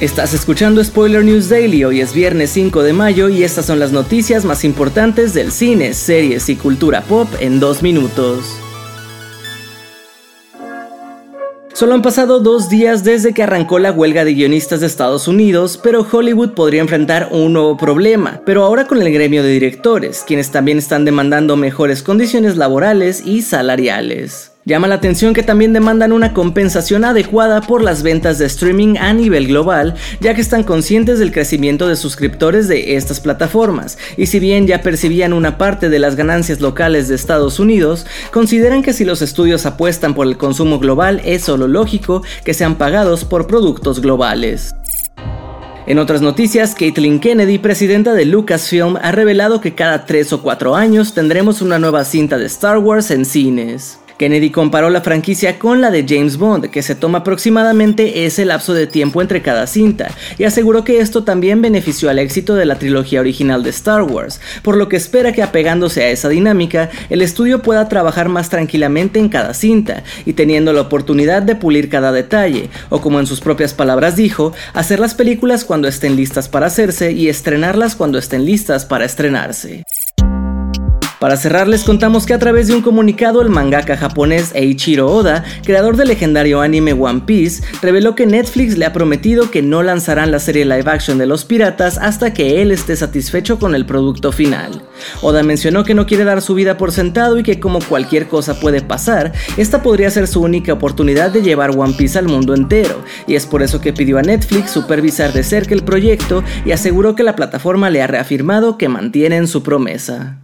Estás escuchando Spoiler News Daily, hoy es viernes 5 de mayo y estas son las noticias más importantes del cine, series y cultura pop en dos minutos. Solo han pasado dos días desde que arrancó la huelga de guionistas de Estados Unidos, pero Hollywood podría enfrentar un nuevo problema, pero ahora con el gremio de directores, quienes también están demandando mejores condiciones laborales y salariales. Llama la atención que también demandan una compensación adecuada por las ventas de streaming a nivel global, ya que están conscientes del crecimiento de suscriptores de estas plataformas, y si bien ya percibían una parte de las ganancias locales de Estados Unidos, consideran que si los estudios apuestan por el consumo global es solo lógico que sean pagados por productos globales. En otras noticias, Caitlin Kennedy, presidenta de Lucasfilm, ha revelado que cada 3 o 4 años tendremos una nueva cinta de Star Wars en cines. Kennedy comparó la franquicia con la de James Bond, que se toma aproximadamente ese lapso de tiempo entre cada cinta, y aseguró que esto también benefició al éxito de la trilogía original de Star Wars, por lo que espera que apegándose a esa dinámica, el estudio pueda trabajar más tranquilamente en cada cinta, y teniendo la oportunidad de pulir cada detalle, o como en sus propias palabras dijo, hacer las películas cuando estén listas para hacerse y estrenarlas cuando estén listas para estrenarse. Para cerrar les contamos que a través de un comunicado el mangaka japonés Eiichiro Oda, creador del legendario anime One Piece, reveló que Netflix le ha prometido que no lanzarán la serie live action de los piratas hasta que él esté satisfecho con el producto final. Oda mencionó que no quiere dar su vida por sentado y que como cualquier cosa puede pasar, esta podría ser su única oportunidad de llevar One Piece al mundo entero, y es por eso que pidió a Netflix supervisar de cerca el proyecto y aseguró que la plataforma le ha reafirmado que mantienen su promesa.